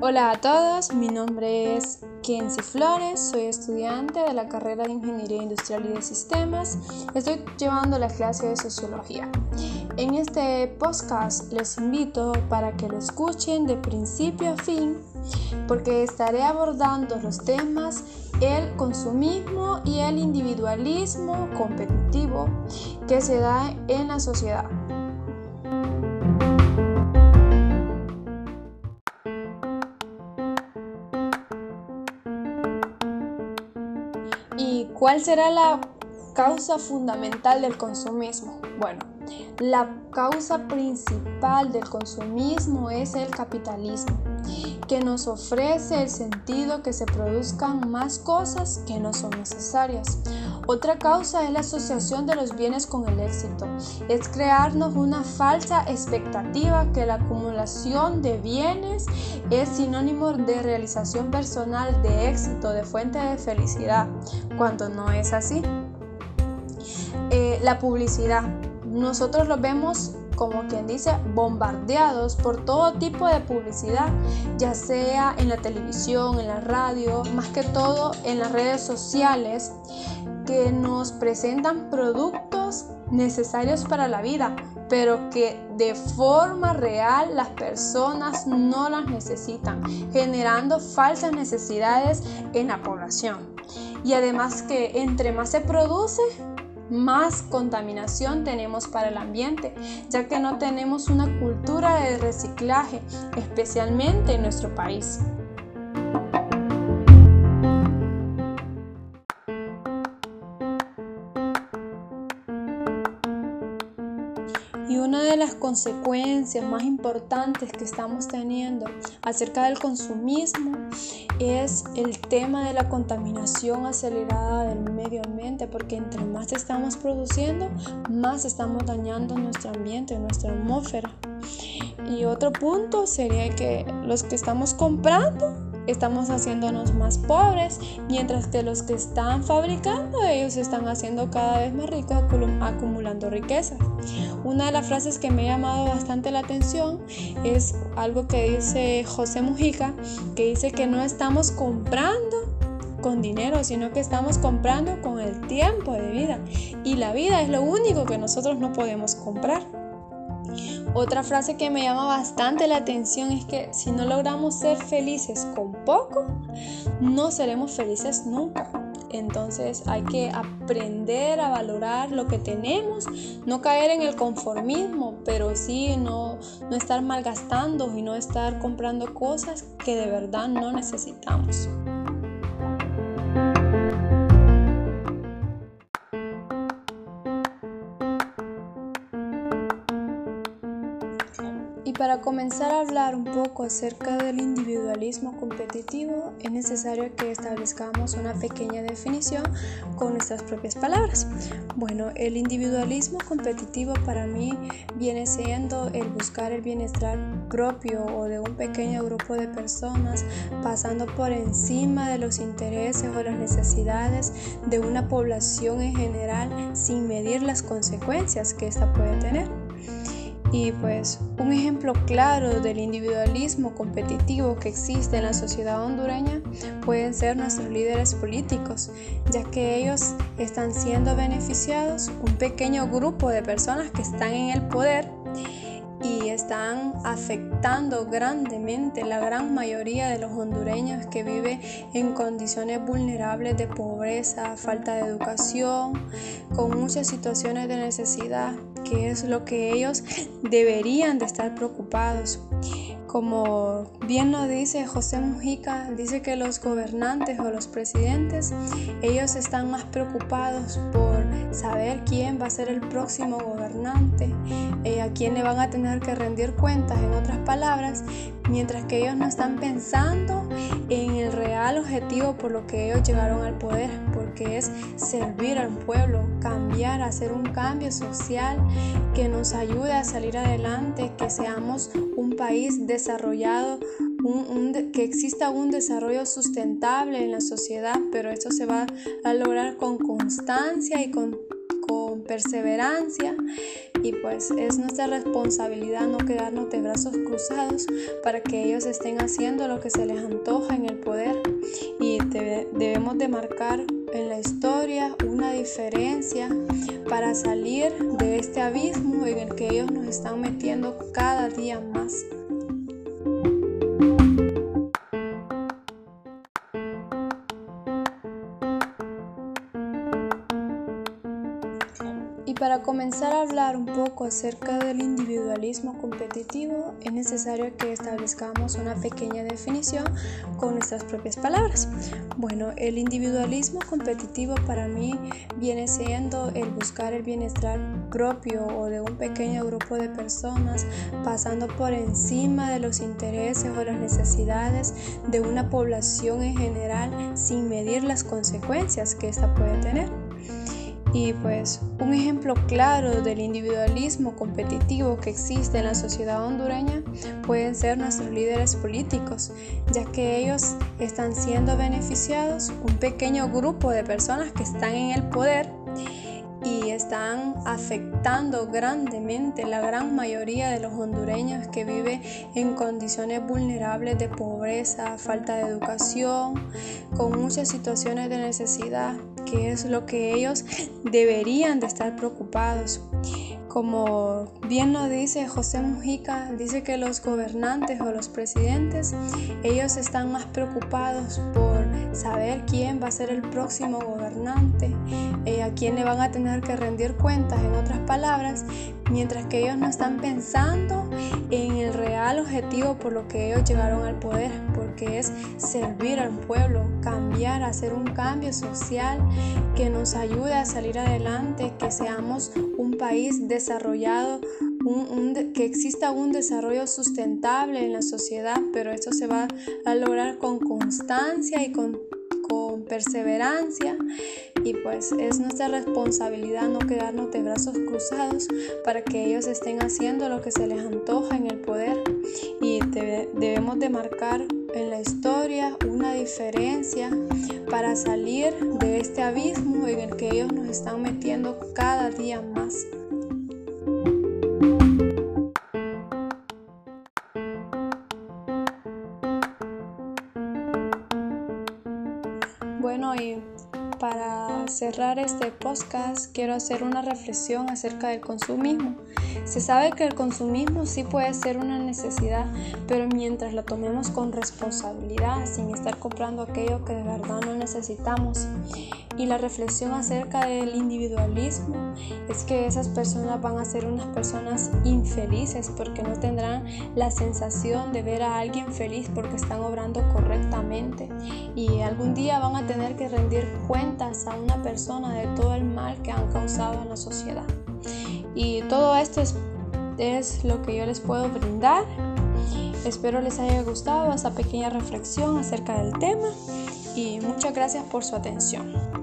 Hola a todos, mi nombre es Kenzie Flores, soy estudiante de la carrera de Ingeniería Industrial y de Sistemas. Estoy llevando la clase de Sociología. En este podcast les invito para que lo escuchen de principio a fin porque estaré abordando los temas el consumismo y el individualismo competitivo que se da en la sociedad. ¿Y cuál será la causa fundamental del consumismo? Bueno, la causa principal del consumismo es el capitalismo, que nos ofrece el sentido que se produzcan más cosas que no son necesarias. Otra causa es la asociación de los bienes con el éxito. Es crearnos una falsa expectativa que la acumulación de bienes es sinónimo de realización personal, de éxito, de fuente de felicidad, cuando no es así. Eh, la publicidad nosotros los vemos como quien dice, bombardeados por todo tipo de publicidad, ya sea en la televisión, en la radio, más que todo en las redes sociales, que nos presentan productos necesarios para la vida, pero que de forma real las personas no las necesitan, generando falsas necesidades en la población. Y además que entre más se produce, más contaminación tenemos para el ambiente, ya que no tenemos una cultura de reciclaje, especialmente en nuestro país. Consecuencias más importantes que estamos teniendo acerca del consumismo es el tema de la contaminación acelerada del medio ambiente, porque entre más estamos produciendo, más estamos dañando nuestro ambiente, nuestra atmósfera. Y otro punto sería que los que estamos comprando estamos haciéndonos más pobres, mientras que los que están fabricando, ellos están haciendo cada vez más ricos acumulando riquezas. Una de las frases que me ha llamado bastante la atención es algo que dice José Mujica, que dice que no estamos comprando con dinero, sino que estamos comprando con el tiempo de vida. Y la vida es lo único que nosotros no podemos comprar. Otra frase que me llama bastante la atención es que si no logramos ser felices con poco, no seremos felices nunca. Entonces hay que aprender a valorar lo que tenemos, no caer en el conformismo, pero sí no, no estar malgastando y no estar comprando cosas que de verdad no necesitamos. Para comenzar a hablar un poco acerca del individualismo competitivo, es necesario que establezcamos una pequeña definición con nuestras propias palabras. Bueno, el individualismo competitivo para mí viene siendo el buscar el bienestar propio o de un pequeño grupo de personas, pasando por encima de los intereses o las necesidades de una población en general sin medir las consecuencias que ésta puede tener. Y pues un ejemplo claro del individualismo competitivo que existe en la sociedad hondureña pueden ser nuestros líderes políticos, ya que ellos están siendo beneficiados un pequeño grupo de personas que están en el poder y están afectando grandemente la gran mayoría de los hondureños que viven en condiciones vulnerables de pobreza, falta de educación, con muchas situaciones de necesidad, que es lo que ellos deberían de estar preocupados. Como bien lo dice José Mujica, dice que los gobernantes o los presidentes, ellos están más preocupados por saber quién va a ser el próximo gobernante, eh, a quién le van a tener que rendir cuentas, en otras palabras, mientras que ellos no están pensando en el real objetivo por lo que ellos llegaron al poder, porque es servir al pueblo, cambiar, hacer un cambio social que nos ayude a salir adelante, que seamos un país desarrollado, que exista un desarrollo sustentable en la sociedad, pero esto se va a lograr con constancia y con perseverancia y pues es nuestra responsabilidad no quedarnos de brazos cruzados para que ellos estén haciendo lo que se les antoja en el poder y debemos de marcar en la historia una diferencia para salir de este abismo en el que ellos nos están metiendo cada día más. Para comenzar a hablar un poco acerca del individualismo competitivo, es necesario que establezcamos una pequeña definición con nuestras propias palabras. Bueno, el individualismo competitivo para mí viene siendo el buscar el bienestar propio o de un pequeño grupo de personas, pasando por encima de los intereses o las necesidades de una población en general sin medir las consecuencias que ésta puede tener. Y pues un ejemplo claro del individualismo competitivo que existe en la sociedad hondureña pueden ser nuestros líderes políticos, ya que ellos están siendo beneficiados, un pequeño grupo de personas que están en el poder y están afectando grandemente la gran mayoría de los hondureños que viven en condiciones vulnerables de pobreza, falta de educación, con muchas situaciones de necesidad, que es lo que ellos deberían de estar preocupados. Como bien lo dice José Mujica, dice que los gobernantes o los presidentes, ellos están más preocupados por saber quién va a ser el próximo gobernante, eh, a quién le van a tener que rendir cuentas, en otras palabras, mientras que ellos no están pensando en el real objetivo por lo que ellos llegaron al poder, porque es servir al pueblo, cambiar, hacer un cambio social que nos ayude a salir adelante, que seamos un país desarrollado, que exista un desarrollo sustentable en la sociedad, pero esto se va a lograr con constancia y con perseverancia y pues es nuestra responsabilidad no quedarnos de brazos cruzados para que ellos estén haciendo lo que se les antoja en el poder y debemos de marcar en la historia una diferencia para salir de este abismo en el que ellos nos están metiendo cada día más. Cerrar este podcast quiero hacer una reflexión acerca del consumismo. Se sabe que el consumismo sí puede ser una necesidad, pero mientras la tomemos con responsabilidad, sin estar comprando aquello que de verdad no necesitamos. Y la reflexión acerca del individualismo es que esas personas van a ser unas personas infelices porque no tendrán la sensación de ver a alguien feliz porque están obrando correctamente. Y algún día van a tener que rendir cuentas a una persona de todo el mal que han causado en la sociedad. Y todo esto es, es lo que yo les puedo brindar. Espero les haya gustado esta pequeña reflexión acerca del tema y muchas gracias por su atención.